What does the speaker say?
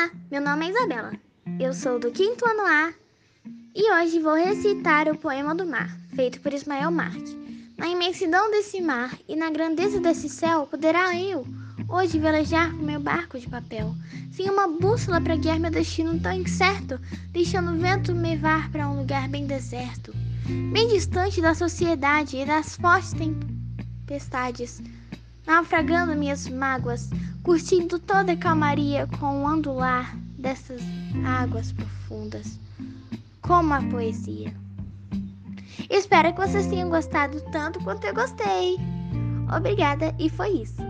Olá, meu nome é Isabela. Eu sou do quinto ano A e hoje vou recitar o poema do mar, feito por Ismael Marques. Na imensidão desse mar e na grandeza desse céu, poderá eu hoje velejar com meu barco de papel, sem uma bússola para guiar meu destino tão incerto, deixando o vento me levar para um lugar bem deserto, bem distante da sociedade e das fortes tempestades naufragando minhas mágoas, curtindo toda a calmaria com o ondular dessas águas profundas, como a poesia. Espero que vocês tenham gostado tanto quanto eu gostei. Obrigada e foi isso.